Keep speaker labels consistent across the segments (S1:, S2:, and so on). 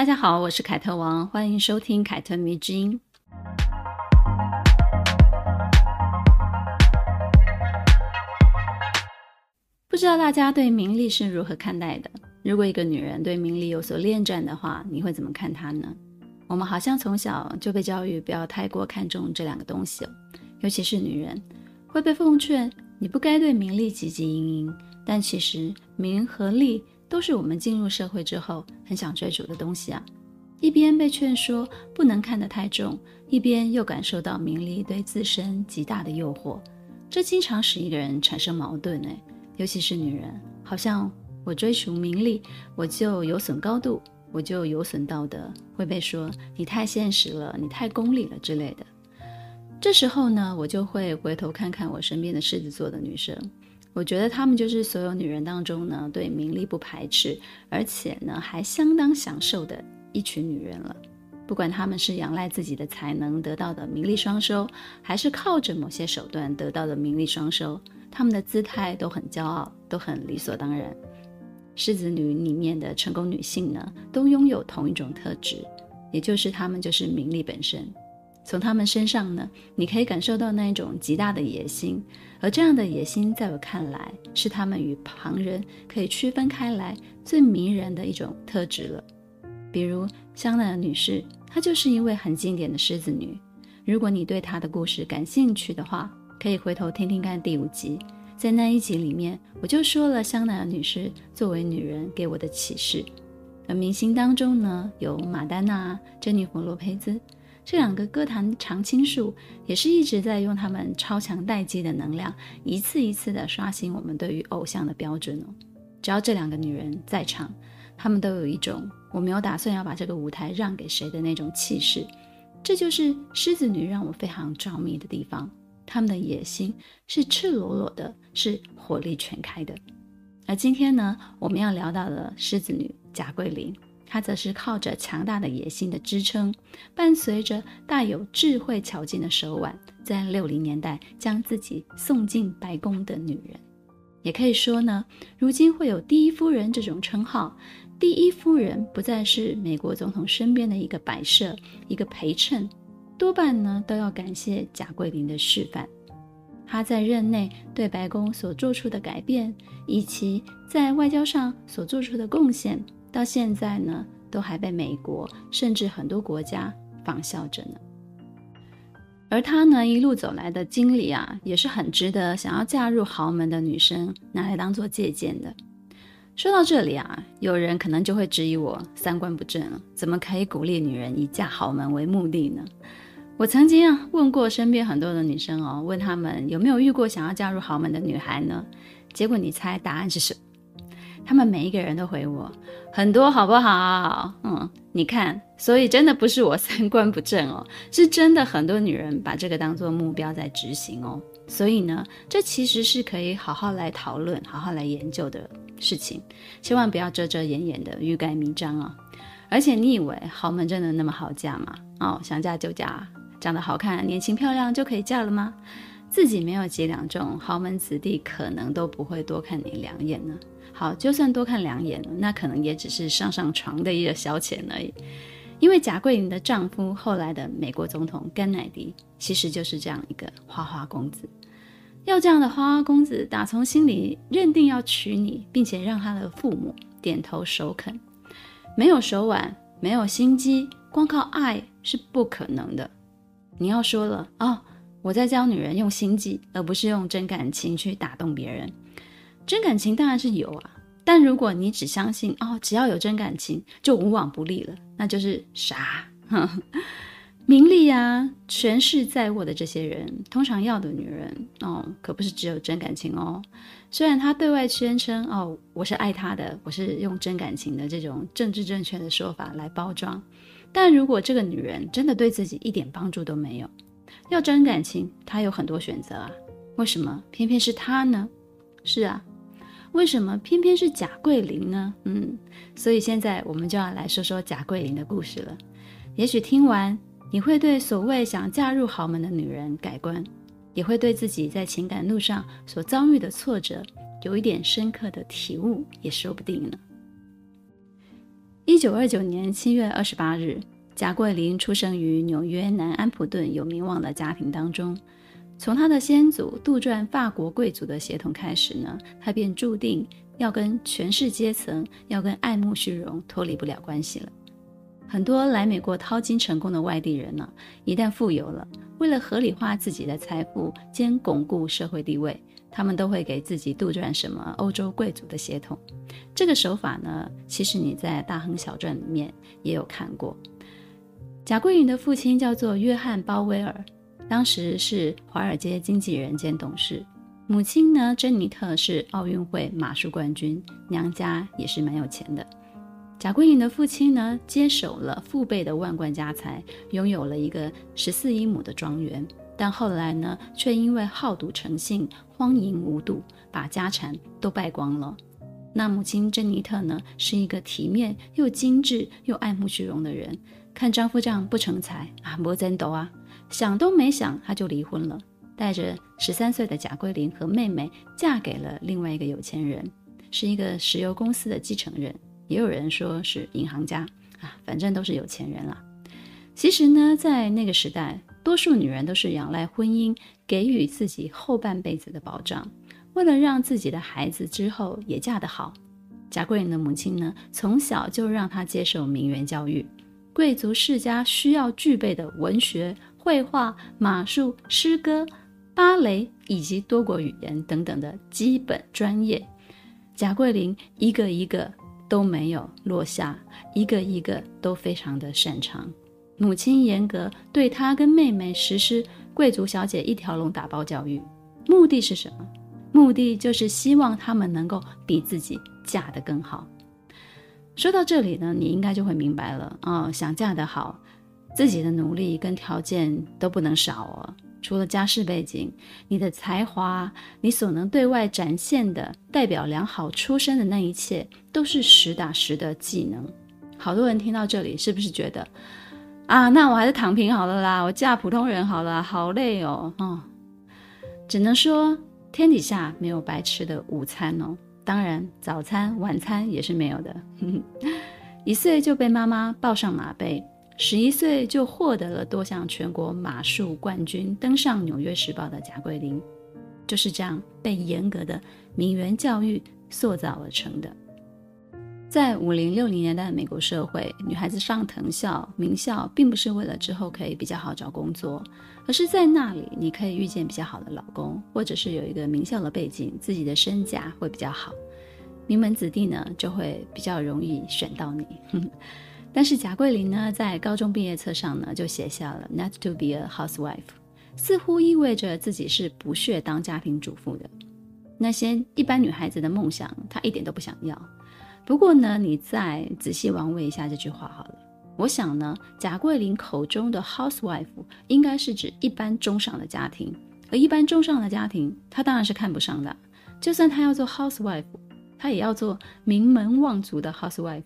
S1: 大家好，我是凯特王，欢迎收听凯特迷之音。不知道大家对名利是如何看待的？如果一个女人对名利有所恋战的话，你会怎么看她呢？我们好像从小就被教育不要太过看重这两个东西，尤其是女人会被奉劝你不该对名利汲汲营营。但其实名和利都是我们进入社会之后很想追逐的东西啊。一边被劝说不能看得太重，一边又感受到名利对自身极大的诱惑，这经常使一个人产生矛盾哎。尤其是女人，好像我追求名利，我就有损高度，我就有损道德，会被说你太现实了，你太功利了之类的。这时候呢，我就会回头看看我身边的狮子座的女生，我觉得她们就是所有女人当中呢，对名利不排斥，而且呢还相当享受的一群女人了。不管她们是仰赖自己的才能得到的名利双收，还是靠着某些手段得到的名利双收。她们的姿态都很骄傲，都很理所当然。狮子女里面的成功女性呢，都拥有同一种特质，也就是她们就是名利本身。从他们身上呢，你可以感受到那一种极大的野心，而这样的野心，在我看来，是他们与旁人可以区分开来最迷人的一种特质了。比如香奈儿女士，她就是一位很经典的狮子女。如果你对她的故事感兴趣的话，可以回头听听看第五集，在那一集里面，我就说了香奈儿女士作为女人给我的启示。而明星当中呢，有玛丹娜、珍妮佛·洛佩兹这两个歌坛常青树，也是一直在用他们超强待机的能量，一次一次的刷新我们对于偶像的标准哦。只要这两个女人在场，她们都有一种我没有打算要把这个舞台让给谁的那种气势。这就是狮子女让我非常着迷的地方。她们的野心是赤裸裸的，是火力全开的。而今天呢，我们要聊到的狮子女贾桂琳，她则是靠着强大的野心的支撑，伴随着带有智慧巧劲的手腕，在六零年代将自己送进白宫的女人。也可以说呢，如今会有第一夫人这种称号，第一夫人不再是美国总统身边的一个摆设，一个陪衬。多半呢都要感谢贾桂琳的示范，她在任内对白宫所做出的改变，以及在外交上所做出的贡献，到现在呢都还被美国甚至很多国家仿效着呢。而她呢一路走来的经历啊，也是很值得想要嫁入豪门的女生拿来当做借鉴的。说到这里啊，有人可能就会质疑我三观不正了，怎么可以鼓励女人以嫁豪门为目的呢？我曾经啊问过身边很多的女生哦，问她们有没有遇过想要嫁入豪门的女孩呢？结果你猜答案是什么？他们每一个人都回我很多，好不好？嗯，你看，所以真的不是我三观不正哦，是真的很多女人把这个当做目标在执行哦。所以呢，这其实是可以好好来讨论、好好来研究的事情，千万不要遮遮掩掩的欲盖弥彰啊！而且你以为豪门真的那么好嫁吗？哦，想嫁就嫁。长得好看、年轻漂亮就可以嫁了吗？自己没有几两重，豪门子弟可能都不会多看你两眼呢。好，就算多看两眼，那可能也只是上上床的一个消遣而已。因为贾桂琳的丈夫，后来的美国总统甘乃迪，其实就是这样一个花花公子。要这样的花花公子，打从心里认定要娶你，并且让他的父母点头首肯，没有手腕，没有心机，光靠爱是不可能的。你要说了哦，我在教女人用心计，而不是用真感情去打动别人。真感情当然是有啊，但如果你只相信哦，只要有真感情就无往不利了，那就是傻。名利啊，权势在握的这些人，通常要的女人哦，可不是只有真感情哦。虽然他对外宣称哦，我是爱他的，我是用真感情的这种政治正确的说法来包装。但如果这个女人真的对自己一点帮助都没有，要真感情，她有很多选择啊。为什么偏偏是她呢？是啊，为什么偏偏是贾桂林呢？嗯，所以现在我们就要来说说贾桂林的故事了。也许听完，你会对所谓想嫁入豪门的女人改观，也会对自己在情感路上所遭遇的挫折有一点深刻的体悟，也说不定呢。一九二九年七月二十八日，贾桂林出生于纽约南安普顿有名望的家庭当中。从他的先祖杜撰法国贵族的血统开始呢，他便注定要跟权势阶层、要跟爱慕虚荣脱离不了关系了。很多来美国淘金成功的外地人呢，一旦富有了，为了合理化自己的财富兼巩固社会地位，他们都会给自己杜撰什么欧洲贵族的血统。这个手法呢，其实你在《大亨小传》里面也有看过。贾桂琳的父亲叫做约翰·鲍威尔。当时是华尔街经纪人兼董事，母亲呢，珍妮特是奥运会马术冠军，娘家也是蛮有钱的。贾桂琳的父亲呢，接手了父辈的万贯家财，拥有了一个十四英亩的庄园，但后来呢，却因为好赌成性，荒淫无度，把家产都败光了。那母亲珍妮特呢，是一个体面又精致又爱慕虚荣的人，看丈夫这样不成才啊，没前途啊。想都没想，他就离婚了，带着十三岁的贾桂琳和妹妹嫁给了另外一个有钱人，是一个石油公司的继承人，也有人说是银行家啊，反正都是有钱人啦。其实呢，在那个时代，多数女人都是仰赖婚姻给予自己后半辈子的保障，为了让自己的孩子之后也嫁得好，贾桂琳的母亲呢，从小就让她接受名媛教育，贵族世家需要具备的文学。绘画、马术、诗歌、芭蕾以及多国语言等等的基本专业，贾桂琳一个一个都没有落下，一个一个都非常的擅长。母亲严格对她跟妹妹实施贵族小姐一条龙打包教育，目的是什么？目的就是希望她们能够比自己嫁得更好。说到这里呢，你应该就会明白了哦，想嫁得好。自己的努力跟条件都不能少哦。除了家世背景，你的才华，你所能对外展现的代表良好出身的那一切，都是实打实的技能。好多人听到这里，是不是觉得啊，那我还是躺平好了啦，我嫁普通人好了，好累哦。哦，只能说天底下没有白吃的午餐哦。当然，早餐、晚餐也是没有的。一岁就被妈妈抱上马背。十一岁就获得了多项全国马术冠军，登上《纽约时报》的贾桂琳，就是这样被严格的名媛教育塑造而成的。在五零六零年代的美国社会，女孩子上藤校、名校，并不是为了之后可以比较好找工作，而是在那里你可以遇见比较好的老公，或者是有一个名校的背景，自己的身价会比较好，名门子弟呢就会比较容易选到你。但是贾桂琳呢，在高中毕业册上呢，就写下了 “not to be a housewife”，似乎意味着自己是不屑当家庭主妇的。那些一般女孩子的梦想，她一点都不想要。不过呢，你再仔细玩味一下这句话好了。我想呢，贾桂琳口中的 housewife 应该是指一般中上的家庭，而一般中上的家庭，她当然是看不上的。就算她要做 housewife，她也要做名门望族的 housewife。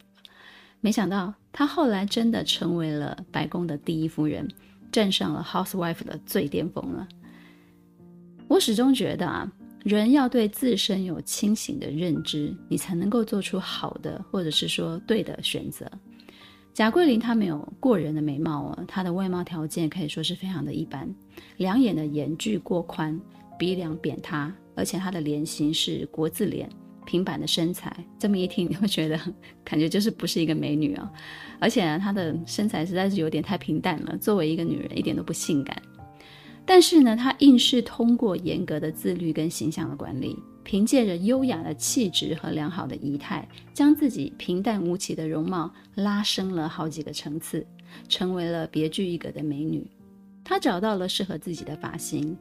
S1: 没想到，她后来真的成为了白宫的第一夫人，站上了 housewife 的最巅峰了。我始终觉得啊，人要对自身有清醒的认知，你才能够做出好的，或者是说对的选择。贾桂琳她没有过人的美貌哦，她的外貌条件可以说是非常的一般，两眼的眼距过宽，鼻梁扁塌，而且她的脸型是国字脸。平板的身材，这么一听你会觉得感觉就是不是一个美女啊，而且呢，她的身材实在是有点太平淡了，作为一个女人一点都不性感。但是呢，她硬是通过严格的自律跟形象的管理，凭借着优雅的气质和良好的仪态，将自己平淡无奇的容貌拉升了好几个层次，成为了别具一格的美女。她找到了适合自己的发型，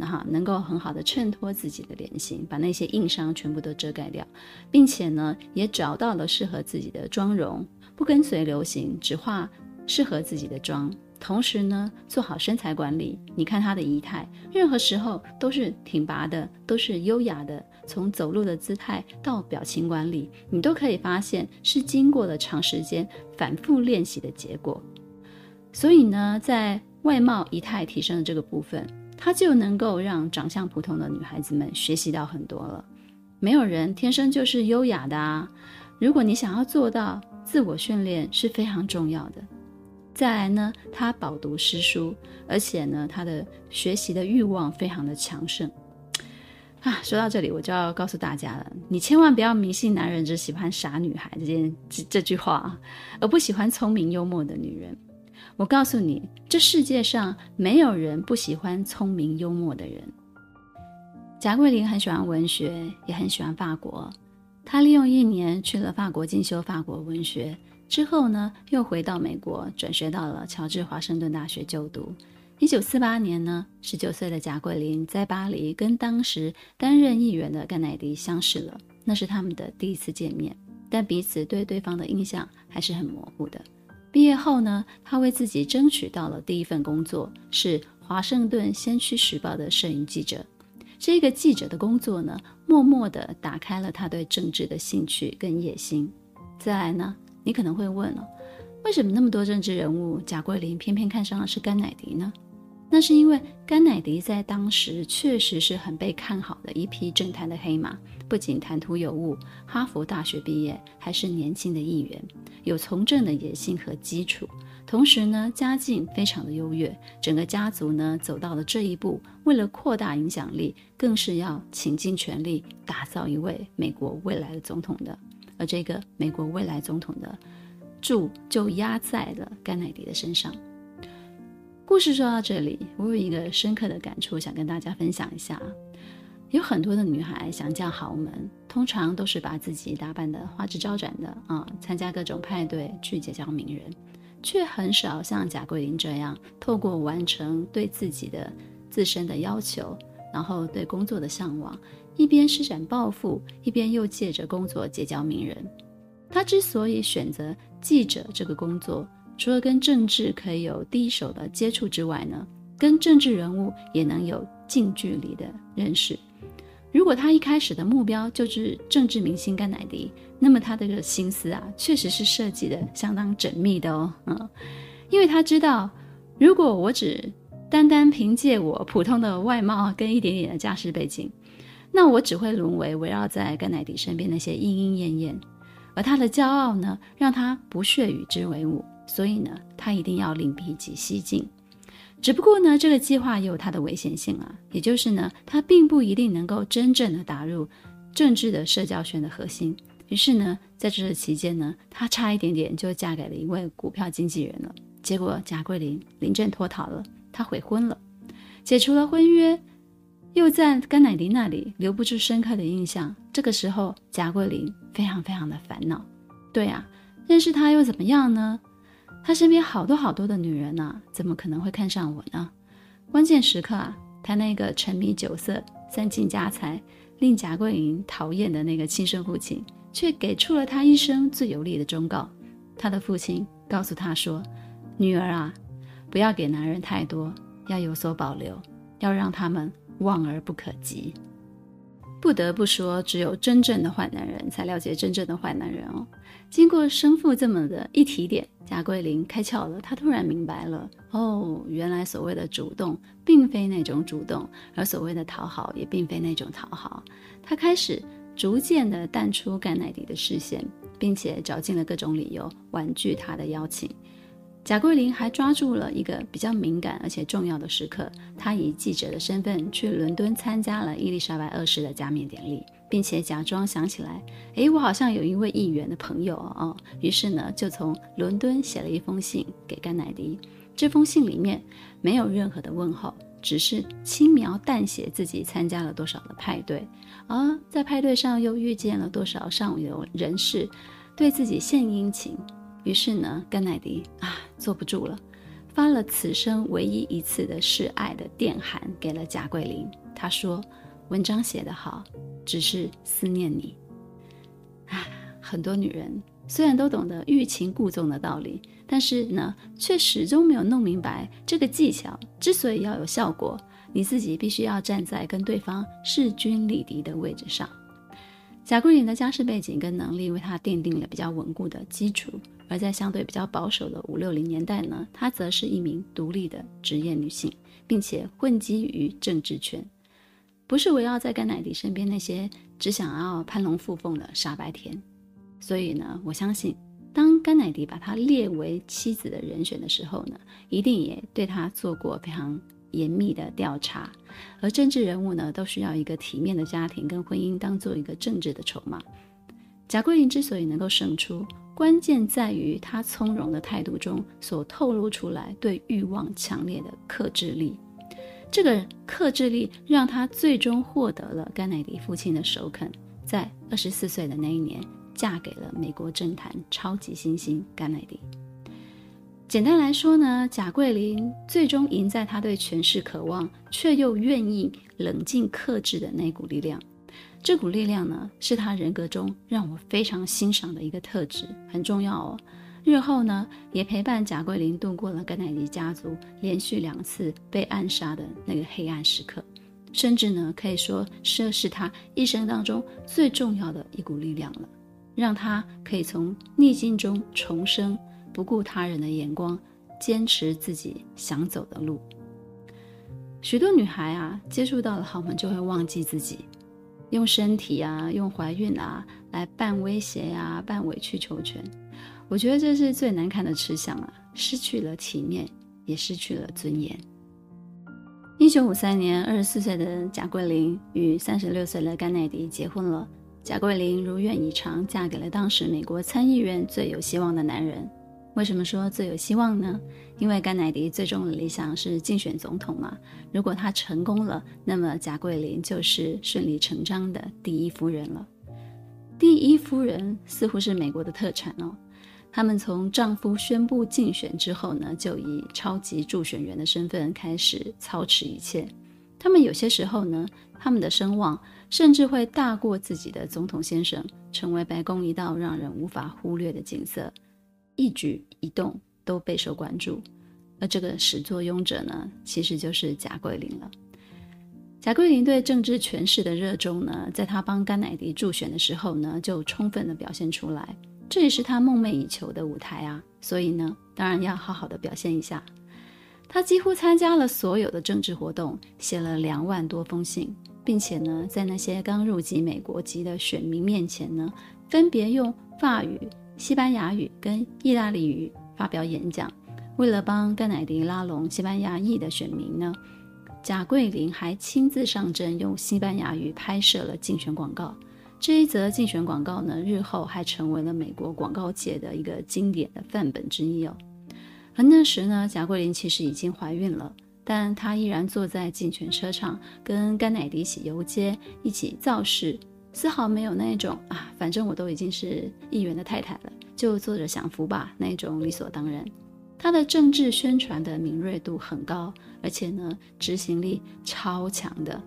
S1: 那哈能够很好的衬托自己的脸型，把那些硬伤全部都遮盖掉，并且呢也找到了适合自己的妆容，不跟随流行，只化适合自己的妆，同时呢，做好身材管理。你看她的仪态，任何时候都是挺拔的，都是优雅的。从走路的姿态到表情管理，你都可以发现是经过了长时间反复练习的结果。所以呢，在外貌仪态提升的这个部分，他就能够让长相普通的女孩子们学习到很多了。没有人天生就是优雅的啊！如果你想要做到，自我训练是非常重要的。再来呢，他饱读诗书，而且呢，他的学习的欲望非常的强盛啊。说到这里，我就要告诉大家了，你千万不要迷信男人只喜欢傻女孩这件这这句话，而不喜欢聪明幽默的女人。我告诉你，这世界上没有人不喜欢聪明幽默的人。贾桂林很喜欢文学，也很喜欢法国。他利用一年去了法国进修法国文学。之后呢，又回到美国，转学到了乔治华盛顿大学就读。一九四八年呢，十九岁的贾桂林在巴黎跟当时担任议员的甘乃迪相识了，那是他们的第一次见面，但彼此对对方的印象还是很模糊的。毕业后呢，他为自己争取到了第一份工作，是华盛顿先驱时报的摄影记者。这个记者的工作呢，默默地打开了他对政治的兴趣跟野心。再来呢，你可能会问了，为什么那么多政治人物，贾桂林偏偏看上了是甘乃迪呢？那是因为甘乃迪在当时确实是很被看好的一匹政坛的黑马，不仅谈吐有误，哈佛大学毕业，还是年轻的议员，有从政的野心和基础，同时呢，家境非常的优越，整个家族呢走到了这一步，为了扩大影响力，更是要倾尽全力打造一位美国未来的总统的。而这个美国未来总统的注就压在了甘乃迪的身上。故事说到这里，我有一个深刻的感触，想跟大家分享一下。有很多的女孩想嫁豪门，通常都是把自己打扮得花枝招展的啊，参加各种派对去结交名人，却很少像贾桂林这样，透过完成对自己的自身的要求，然后对工作的向往。一边施展抱负，一边又借着工作结交名人。她之所以选择记者这个工作，除了跟政治可以有第一手的接触之外呢，跟政治人物也能有近距离的认识。如果他一开始的目标就是政治明星甘乃迪，那么他的这个心思啊，确实是设计的相当缜密的哦。嗯，因为他知道，如果我只单单凭借我普通的外貌跟一点点的家世背景，那我只会沦为围绕在甘乃迪身边那些莺莺燕燕，而他的骄傲呢，让他不屑与之为伍，所以呢，他一定要另辟蹊径。只不过呢，这个计划也有它的危险性啊，也就是呢，他并不一定能够真正的打入政治的社交圈的核心。于是呢，在这期间呢，他差一点点就嫁给了一位股票经纪人了。结果贾桂林临阵脱逃了，他悔婚了，解除了婚约。又在甘乃迪那里留不住深刻的印象。这个时候，贾桂林非常非常的烦恼。对啊，认识他又怎么样呢？他身边好多好多的女人呢、怎么可能会看上我呢？关键时刻啊，他那个沉迷酒色、散尽家财、令贾桂林讨厌的那个亲生父亲，却给出了他一生最有力的忠告。他的父亲告诉他说：“女儿啊，不要给男人太多，要有所保留，要让他们。”望而不可及，不得不说，只有真正的坏男人才了解真正的坏男人哦。经过生父这么的一提点，贾桂林开窍了，他突然明白了哦，原来所谓的主动，并非那种主动，而所谓的讨好，也并非那种讨好。他开始逐渐的淡出甘乃迪的视线，并且找尽了各种理由婉拒他的邀请。贾桂林还抓住了一个比较敏感而且重要的时刻，他以记者的身份去伦敦参加了伊丽莎白二世的加冕典礼，并且假装想起来，诶，我好像有一位议员的朋友哦。于是呢，就从伦敦写了一封信给甘乃迪。这封信里面没有任何的问候，只是轻描淡写自己参加了多少的派对，而在派对上又遇见了多少上流人士，对自己献殷勤。于是呢，甘乃迪啊，坐不住了，发了此生唯一一次的示爱的电函给了贾桂林。他说：“文章写得好，只是思念你。”啊，很多女人虽然都懂得欲擒故纵的道理，但是呢，却始终没有弄明白这个技巧之所以要有效果，你自己必须要站在跟对方势均力敌的位置上。贾桂林的家世背景跟能力为她奠定了比较稳固的基础，而在相对比较保守的五六零年代呢，她则是一名独立的职业女性，并且混迹于政治圈，不是围绕在甘乃迪身边那些只想要攀龙附凤的傻白甜。所以呢，我相信，当甘乃迪把她列为妻子的人选的时候呢，一定也对她做过非常。严密的调查，而政治人物呢，都需要一个体面的家庭跟婚姻当做一个政治的筹码。贾桂林之所以能够胜出，关键在于她从容的态度中所透露出来对欲望强烈的克制力。这个克制力让她最终获得了甘乃迪父亲的首肯，在二十四岁的那一年，嫁给了美国政坛超级新星甘乃迪。简单来说呢，贾桂林最终赢在她对权势渴望，却又愿意冷静克制的那股力量。这股力量呢，是她人格中让我非常欣赏的一个特质，很重要哦。日后呢，也陪伴贾桂林度过了甘乃迪家族连续两次被暗杀的那个黑暗时刻，甚至呢，可以说这是她一生当中最重要的一股力量了，让她可以从逆境中重生。不顾他人的眼光，坚持自己想走的路。许多女孩啊，接触到了豪门就会忘记自己，用身体啊，用怀孕啊，来扮威胁啊，扮委曲求全。我觉得这是最难看的吃相啊，失去了体面，也失去了尊严。一九五三年，二十四岁的贾桂林与三十六岁的甘乃迪结婚了。贾桂林如愿以偿，嫁给了当时美国参议院最有希望的男人。为什么说最有希望呢？因为甘乃迪最终的理想是竞选总统嘛。如果他成功了，那么贾桂林就是顺理成章的第一夫人了。第一夫人似乎是美国的特产哦。他们从丈夫宣布竞选之后呢，就以超级助选员的身份开始操持一切。他们有些时候呢，他们的声望甚至会大过自己的总统先生，成为白宫一道让人无法忽略的景色。一举一动都备受关注，而这个始作俑者呢，其实就是贾桂林了。贾桂林对政治权势的热衷呢，在他帮甘乃迪助选的时候呢，就充分的表现出来。这也是他梦寐以求的舞台啊，所以呢，当然要好好的表现一下。他几乎参加了所有的政治活动，写了两万多封信，并且呢，在那些刚入籍美国籍的选民面前呢，分别用法语。西班牙语跟意大利语发表演讲，为了帮甘乃迪拉拢西班牙裔的选民呢，贾桂林还亲自上阵，用西班牙语拍摄了竞选广告。这一则竞选广告呢，日后还成为了美国广告界的一个经典的范本之一哦。而那时呢，贾桂林其实已经怀孕了，但她依然坐在竞选车上，跟甘乃迪一起游街，一起造势。丝毫没有那种啊，反正我都已经是议员的太太了，就坐着享福吧那种理所当然。他的政治宣传的敏锐度很高，而且呢，执行力超强的。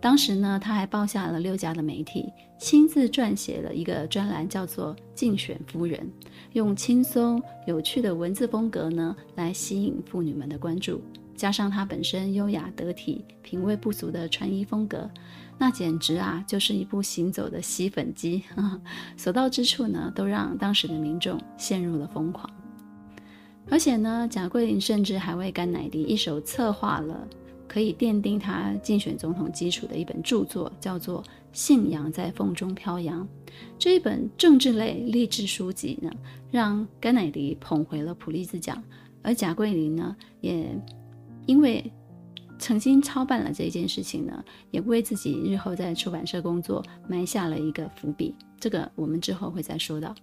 S1: 当时呢，他还包下了六家的媒体，亲自撰写了一个专栏，叫做《竞选夫人》，用轻松有趣的文字风格呢，来吸引妇女们的关注。加上他本身优雅得体、品味不俗的穿衣风格。那简直啊，就是一部行走的吸粉机，所到之处呢，都让当时的民众陷入了疯狂。而且呢，贾桂林甚至还为甘乃迪一手策划了可以奠定他竞选总统基础的一本著作，叫做《信仰在风中飘扬》。这一本政治类励志书籍呢，让甘乃迪捧回了普利兹奖，而贾桂林呢，也因为。曾经操办了这件事情呢，也为自己日后在出版社工作埋下了一个伏笔。这个我们之后会再说到。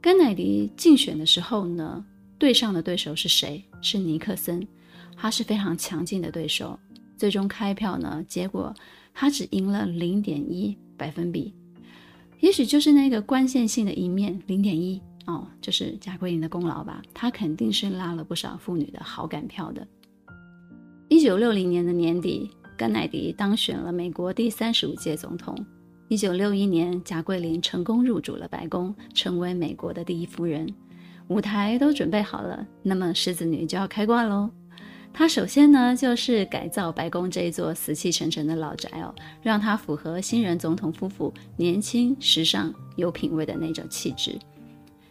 S1: 甘乃迪竞选的时候呢，对上的对手是谁？是尼克森，他是非常强劲的对手。最终开票呢，结果他只赢了零点一百分比，也许就是那个关键性的一面，零点一哦，就是贾桂林的功劳吧。他肯定是拉了不少妇女的好感票的。一九六零年的年底，甘乃迪当选了美国第三十五届总统。一九六一年，贾桂琳成功入主了白宫，成为美国的第一夫人。舞台都准备好了，那么狮子女就要开挂喽。她首先呢，就是改造白宫这一座死气沉沉的老宅哦，让它符合新任总统夫妇年轻、时尚、有品味的那种气质。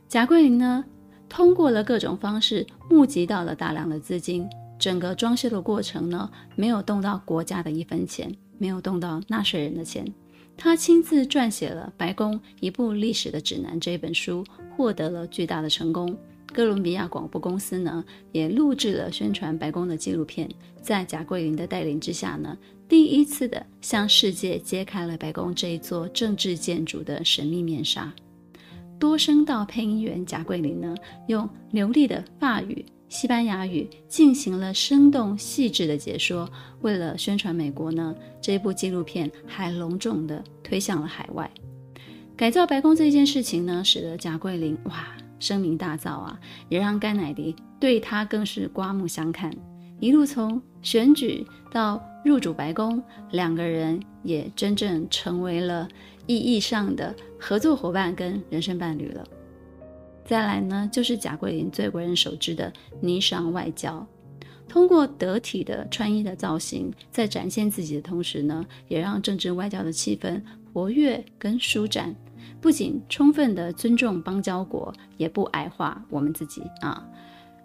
S1: 贾桂琳呢，通过了各种方式募集到了大量的资金，整个装修的过程呢，没有动到国家的一分钱，没有动到纳税人的钱。他亲自撰写了《白宫一部历史的指南》这本书，获得了巨大的成功。哥伦比亚广播公司呢，也录制了宣传白宫的纪录片，在贾桂琳的带领之下呢，第一次的向世界揭开了白宫这一座政治建筑的神秘面纱。多声道配音员贾桂琳呢，用流利的法语。西班牙语进行了生动细致的解说。为了宣传美国呢，这部纪录片还隆重地推向了海外。改造白宫这件事情呢，使得贾桂琳哇声名大噪啊，也让甘乃迪对他更是刮目相看。一路从选举到入主白宫，两个人也真正成为了意义上的合作伙伴跟人生伴侣了。再来呢，就是贾桂琳最为人熟知的霓裳外交，通过得体的穿衣的造型，在展现自己的同时呢，也让政治外交的气氛活跃跟舒展。不仅充分的尊重邦交国，也不矮化我们自己啊。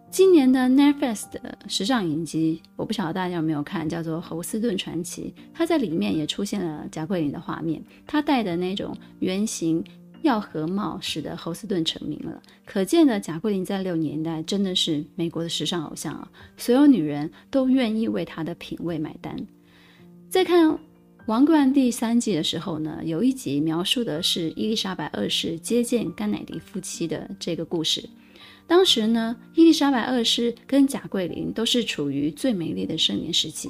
S1: 今年的 Netflix 的时尚影集，我不晓得大家有没有看，叫做《侯斯顿传奇》，它在里面也出现了贾桂琳的画面，她戴的那种圆形。耀和帽使得侯斯顿成名了，可见呢贾桂琳在六年代真的是美国的时尚偶像啊！所有女人都愿意为她的品味买单。在看《王冠》第三季的时候呢，有一集描述的是伊丽莎白二世接见甘乃迪夫妻的这个故事。当时呢，伊丽莎白二世跟贾桂琳都是处于最美丽的盛年时期。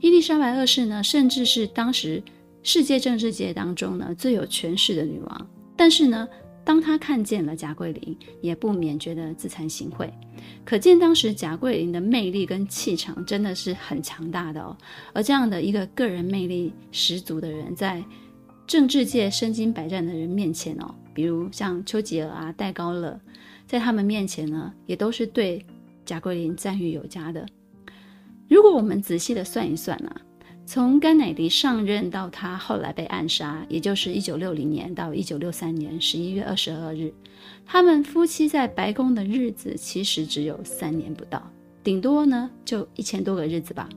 S1: 伊丽莎白二世呢，甚至是当时世界政治界当中呢最有权势的女王。但是呢，当他看见了贾桂琳，也不免觉得自惭形秽。可见当时贾桂琳的魅力跟气场真的是很强大的哦。而这样的一个个人魅力十足的人，在政治界身经百战的人面前哦，比如像丘吉尔啊、戴高乐，在他们面前呢，也都是对贾桂琳赞誉有加的。如果我们仔细的算一算啊。从甘乃迪上任到他后来被暗杀，也就是一九六零年到一九六三年十一月二十二日，他们夫妻在白宫的日子其实只有三年不到，顶多呢就一千多个日子吧。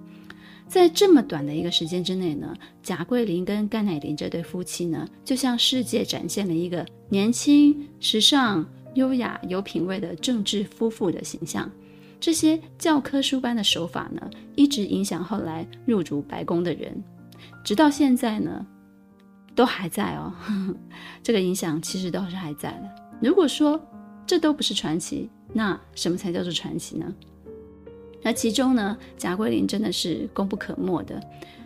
S1: 在这么短的一个时间之内呢，贾桂琳跟甘乃迪这对夫妻呢，就向世界展现了一个年轻、时尚、优雅、有品味的政治夫妇的形象。这些教科书般的手法呢，一直影响后来入主白宫的人，直到现在呢，都还在哦。呵呵，这个影响其实都是还在的。如果说这都不是传奇，那什么才叫做传奇呢？那其中呢，贾桂琳真的是功不可没的。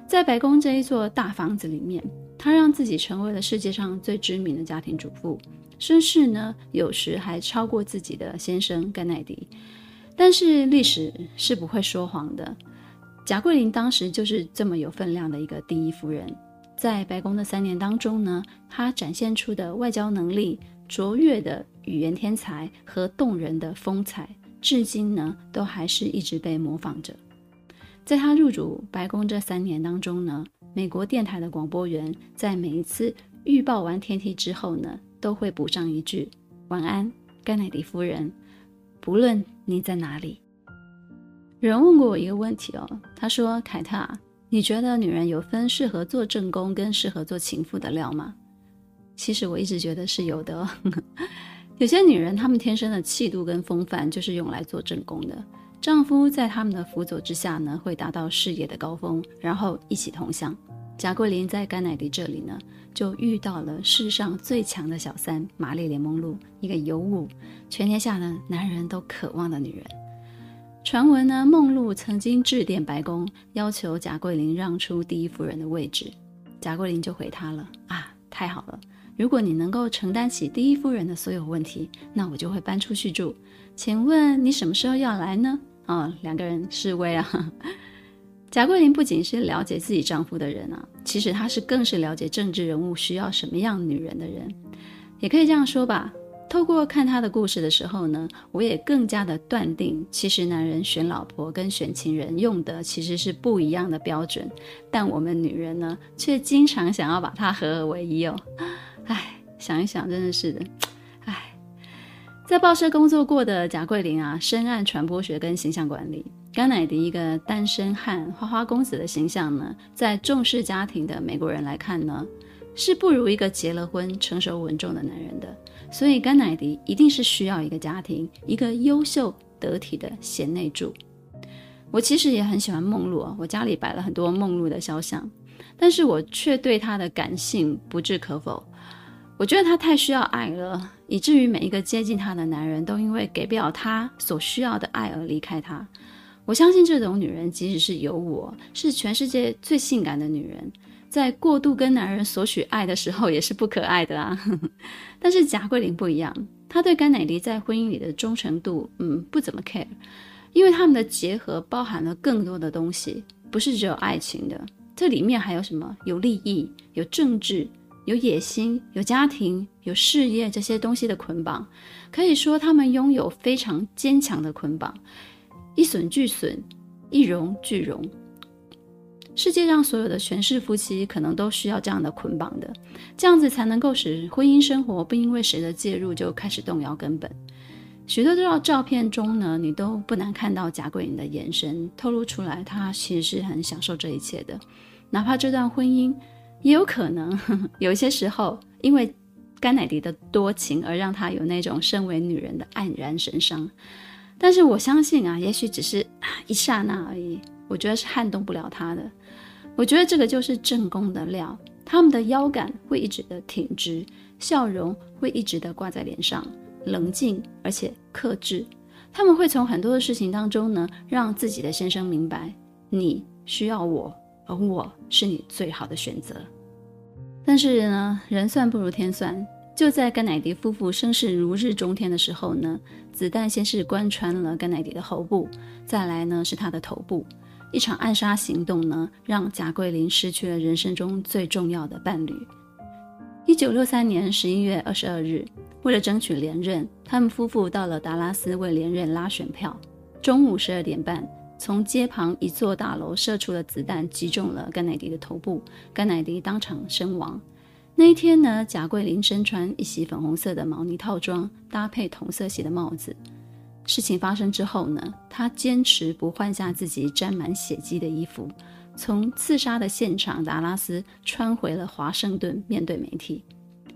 S1: 在白宫这一座大房子里面，她让自己成为了世界上最知名的家庭主妇，声势呢，有时还超过自己的先生甘乃迪。但是历史是不会说谎的，贾桂琳当时就是这么有分量的一个第一夫人，在白宫的三年当中呢，她展现出的外交能力、卓越的语言天才和动人的风采，至今呢都还是一直被模仿着。在她入主白宫这三年当中呢，美国电台的广播员在每一次预报完天气之后呢，都会补上一句：“晚安，甘乃迪夫人。”不论你在哪里，有人问过我一个问题哦，他说：“凯特，你觉得女人有分适合做正宫跟适合做情妇的料吗？”其实我一直觉得是有的哦。有些女人，她们天生的气度跟风范就是用来做正宫的，丈夫在他们的辅佐之下呢，会达到事业的高峰，然后一起同享。贾桂琳在甘乃迪这里呢，就遇到了世上最强的小三玛丽莲梦露，一个尤物，全天下的男人都渴望的女人。传闻呢，梦露曾经致电白宫，要求贾桂琳让出第一夫人的位置。贾桂琳就回他了啊，太好了，如果你能够承担起第一夫人的所有问题，那我就会搬出去住。请问你什么时候要来呢？哦，两个人示威啊。贾桂琳不仅是了解自己丈夫的人啊，其实她是更是了解政治人物需要什么样女人的人，也可以这样说吧。透过看她的故事的时候呢，我也更加的断定，其实男人选老婆跟选情人用的其实是不一样的标准，但我们女人呢，却经常想要把它合二为一哦。唉，想一想，真的是的。唉，在报社工作过的贾桂琳啊，深谙传播学跟形象管理。甘乃迪一个单身汉、花花公子的形象呢，在重视家庭的美国人来看呢，是不如一个结了婚、成熟稳重的男人的。所以甘乃迪一定是需要一个家庭，一个优秀得体的贤内助。我其实也很喜欢梦露，我家里摆了很多梦露的肖像，但是我却对她的感性不置可否。我觉得她太需要爱了，以至于每一个接近她的男人都因为给不了她所需要的爱而离开她。我相信这种女人，即使是有我，是全世界最性感的女人，在过度跟男人索取爱的时候，也是不可爱的啊。但是贾桂琳不一样，她对甘乃迪在婚姻里的忠诚度，嗯，不怎么 care，因为他们的结合包含了更多的东西，不是只有爱情的，这里面还有什么？有利益，有政治，有野心，有家庭，有事业这些东西的捆绑，可以说他们拥有非常坚强的捆绑。一损俱损，一荣俱荣。世界上所有的权势夫妻，可能都需要这样的捆绑的，这样子才能够使婚姻生活不因为谁的介入就开始动摇根本。许多照照片中呢，你都不难看到贾桂琳的眼神透露出来，她其实是很享受这一切的。哪怕这段婚姻，也有可能 有一些时候，因为甘乃迪的多情，而让她有那种身为女人的黯然神伤。但是我相信啊，也许只是一刹那而已。我觉得是撼动不了他的。我觉得这个就是正宫的料，他们的腰杆会一直的挺直，笑容会一直的挂在脸上，冷静而且克制。他们会从很多的事情当中呢，让自己的先生明白，你需要我，而我是你最好的选择。但是呢，人算不如天算。就在甘乃迪夫妇声势如日中天的时候呢，子弹先是贯穿了甘乃迪的喉部，再来呢是他的头部。一场暗杀行动呢，让贾桂琳失去了人生中最重要的伴侣。一九六三年十一月二十二日，为了争取连任，他们夫妇到了达拉斯为连任拉选票。中午十二点半，从街旁一座大楼射出的子弹击中了甘乃迪的头部，甘乃迪当场身亡。那一天呢，贾桂琳身穿一袭粉红色的毛呢套装，搭配同色系的帽子。事情发生之后呢，她坚持不换下自己沾满血迹的衣服，从刺杀的现场达拉斯穿回了华盛顿，面对媒体。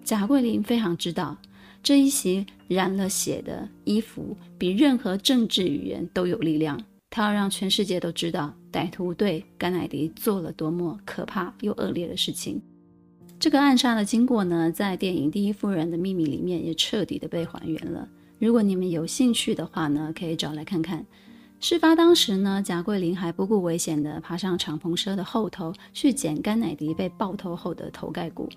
S1: 贾桂琳非常知道，这一袭染了血的衣服比任何政治语言都有力量。她要让全世界都知道，歹徒对甘乃迪做了多么可怕又恶劣的事情。这个暗杀的经过呢，在电影《第一夫人的秘密》里面也彻底的被还原了。如果你们有兴趣的话呢，可以找来看看。事发当时呢，贾桂琳还不顾危险的爬上敞篷车的后头去捡甘乃迪被爆头后的头盖骨。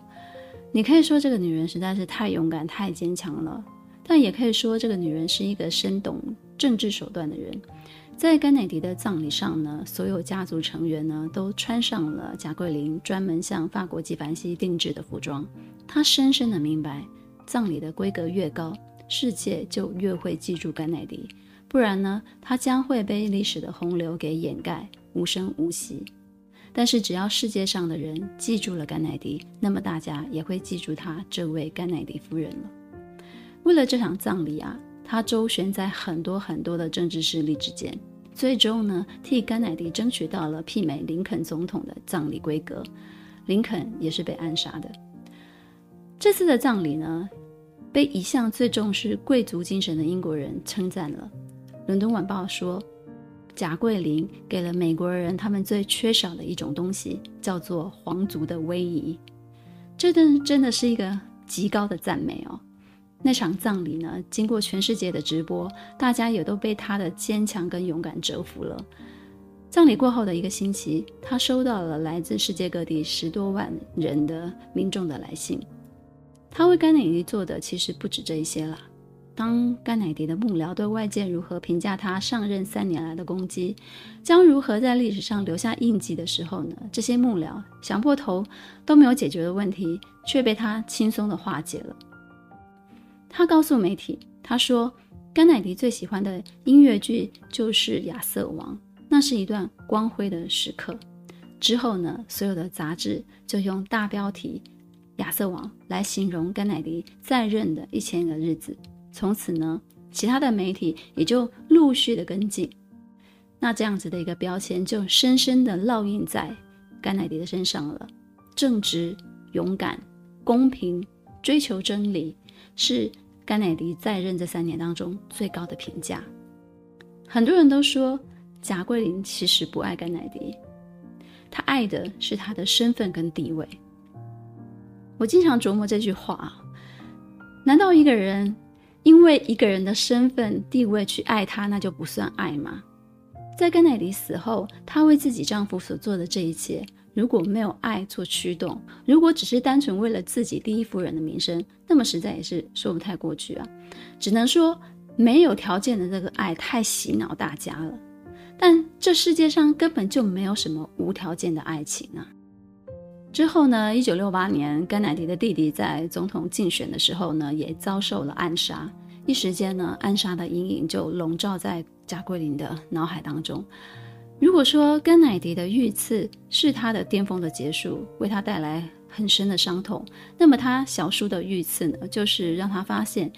S1: 你可以说这个女人实在是太勇敢、太坚强了，但也可以说这个女人是一个深懂政治手段的人。在甘乃迪的葬礼上呢，所有家族成员呢都穿上了贾桂琳专门向法国纪梵希定制的服装。他深深的明白，葬礼的规格越高，世界就越会记住甘乃迪，不然呢，他将会被历史的洪流给掩盖，无声无息。但是只要世界上的人记住了甘乃迪，那么大家也会记住他这位甘乃迪夫人了。为了这场葬礼啊，他周旋在很多很多的政治势力之间。最终呢，替甘乃迪争取到了媲美林肯总统的葬礼规格，林肯也是被暗杀的。这次的葬礼呢，被一向最重视贵族精神的英国人称赞了。伦敦晚报说，贾桂琳给了美国人他们最缺少的一种东西，叫做皇族的威仪。这真真的是一个极高的赞美哦。那场葬礼呢，经过全世界的直播，大家也都被他的坚强跟勇敢折服了。葬礼过后的一个星期，他收到了来自世界各地十多万人的民众的来信。他为甘乃迪做的其实不止这一些啦。当甘乃迪的幕僚对外界如何评价他上任三年来的功绩，将如何在历史上留下印记的时候呢，这些幕僚想破头都没有解决的问题，却被他轻松地化解了。他告诉媒体，他说甘乃迪最喜欢的音乐剧就是《亚瑟王》，那是一段光辉的时刻。之后呢，所有的杂志就用大标题。亚瑟王来形容甘乃迪在任的一千个日子，从此呢，其他的媒体也就陆续的跟进，那这样子的一个标签就深深的烙印在甘乃迪的身上了。正直、勇敢、公平、追求真理，是甘乃迪在任这三年当中最高的评价。很多人都说贾桂琳其实不爱甘乃迪，她爱的是他的身份跟地位。我经常琢磨这句话：难道一个人因为一个人的身份地位去爱他，那就不算爱吗？在甘乃迪死后，她为自己丈夫所做的这一切，如果没有爱做驱动，如果只是单纯为了自己第一夫人的名声，那么实在也是说不太过去啊。只能说没有条件的这个爱太洗脑大家了。但这世界上根本就没有什么无条件的爱情啊。之后呢，一九六八年，甘乃迪的弟弟在总统竞选的时候呢，也遭受了暗杀。一时间呢，暗杀的阴影就笼罩在贾桂林的脑海当中。如果说甘乃迪的遇刺是他的巅峰的结束，为他带来很深的伤痛，那么他小叔的遇刺呢，就是让他发现，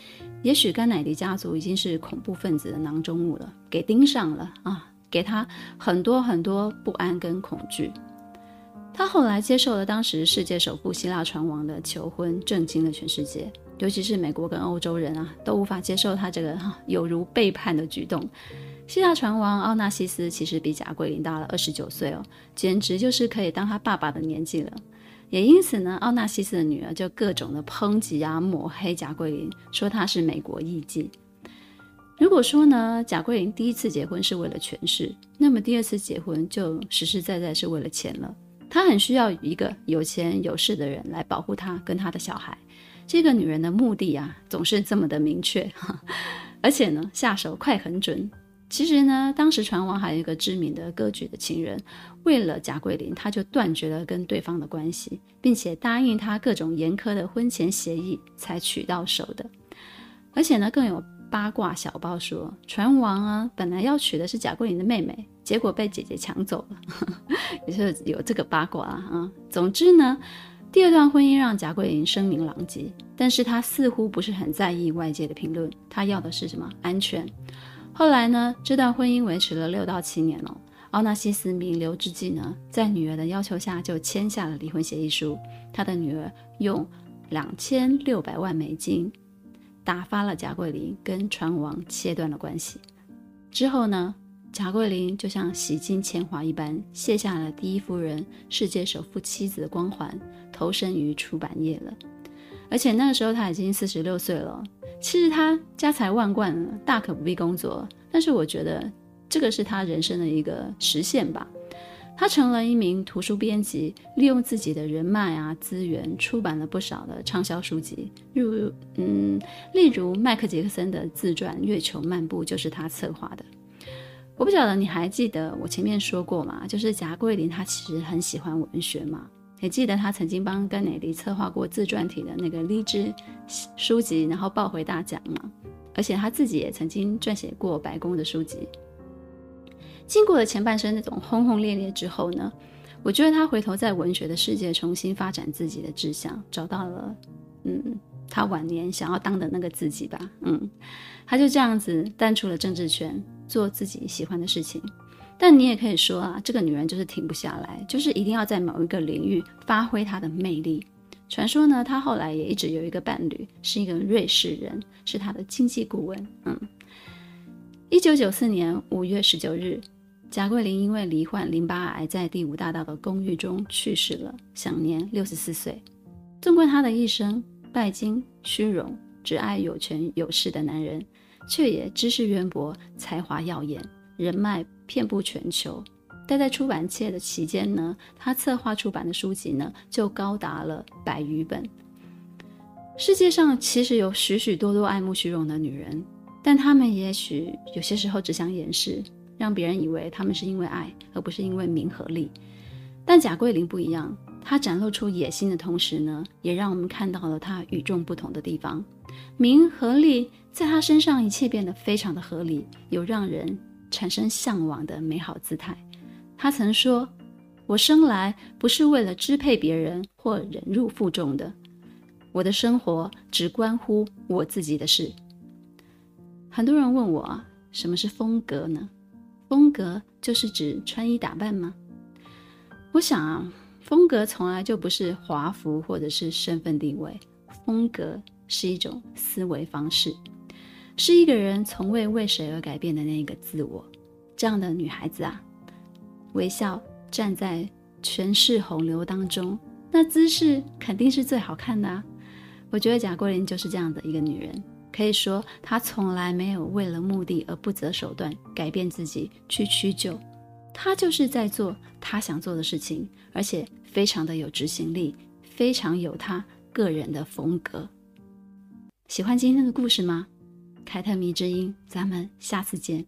S1: 也许甘乃迪家族已经是恐怖分子的囊中物了，给盯上了啊，给他很多很多不安跟恐惧。他后来接受了当时世界首富希腊船王的求婚，震惊了全世界，尤其是美国跟欧洲人啊，都无法接受他这个有如背叛的举动。希腊船王奥纳西斯其实比贾桂琳大了二十九岁哦，简直就是可以当他爸爸的年纪了。也因此呢，奥纳西斯的女儿就各种的抨击啊，抹黑贾桂琳，说她是美国艺妓。如果说呢，贾桂琳第一次结婚是为了权势，那么第二次结婚就实实在在是为了钱了。她很需要一个有钱有势的人来保护她跟她的小孩。这个女人的目的啊，总是这么的明确，而且呢，下手快很准。其实呢，当时船王还有一个知名的歌剧的情人，为了贾桂林，他就断绝了跟对方的关系，并且答应他各种严苛的婚前协议才娶到手的。而且呢，更有八卦小报说，船王啊，本来要娶的是贾桂林的妹妹。结果被姐姐抢走了，也是有这个八卦啊。总之呢，第二段婚姻让贾桂林声名狼藉，但是他似乎不是很在意外界的评论，他要的是什么？安全。后来呢，这段婚姻维持了六到七年了。奥纳西斯弥留之际呢，在女儿的要求下就签下了离婚协议书。他的女儿用两千六百万美金打发了贾桂琳，跟船王切断了关系。之后呢，贾桂琳就像洗尽铅华一般，卸下了第一夫人、世界首富妻子的光环，投身于出版业了。而且那个时候他已经四十六岁了。其实他家财万贯，大可不必工作。但是我觉得这个是他人生的一个实现吧。他成了一名图书编辑，利用自己的人脉啊资源，出版了不少的畅销书籍。如嗯，例如麦克杰克森的自传《月球漫步》就是他策划的。我不晓得你还记得我前面说过吗？就是贾桂琳他其实很喜欢文学嘛，也记得他曾经帮甘乃迪策划过自传体的那个励志书籍，然后抱回大奖嘛。而且他自己也曾经撰写过白宫的书籍。经过了前半生那种轰轰烈烈之后呢，我觉得他回头在文学的世界重新发展自己的志向，找到了嗯，他晚年想要当的那个自己吧。嗯，他就这样子淡出了政治圈。做自己喜欢的事情，但你也可以说啊，这个女人就是停不下来，就是一定要在某一个领域发挥她的魅力。传说呢，她后来也一直有一个伴侣，是一个瑞士人，是她的经济顾问。嗯，一九九四年五月十九日，贾桂琳因为罹患淋巴癌，在第五大道的公寓中去世了，享年六十四岁。纵观她的一生，拜金、虚荣，只爱有权有势的男人。却也知识渊博，才华耀眼，人脉遍布全球。待在出版界的期间呢，他策划出版的书籍呢就高达了百余本。世界上其实有许许多多爱慕虚荣的女人，但她们也许有些时候只想掩饰，让别人以为她们是因为爱，而不是因为名和利。但贾桂琳不一样，她展露出野心的同时呢，也让我们看到了她与众不同的地方。名和利在她身上，一切变得非常的合理，有让人产生向往的美好姿态。他曾说：“我生来不是为了支配别人或忍辱负重的。”我的生活只关乎我自己的事。很多人问我啊，什么是风格呢？风格就是指穿衣打扮吗？我想啊，风格从来就不是华服或者是身份地位，风格是一种思维方式，是一个人从未为谁而改变的那个自我。这样的女孩子啊，微笑站在权势洪流当中，那姿势肯定是最好看的啊。我觉得贾桂琳就是这样的一个女人，可以说她从来没有为了目的而不择手段改变自己去屈就，她就是在做她想做的事情，而且非常的有执行力，非常有她个人的风格。喜欢今天的故事吗？凯特迷之音，咱们下次见。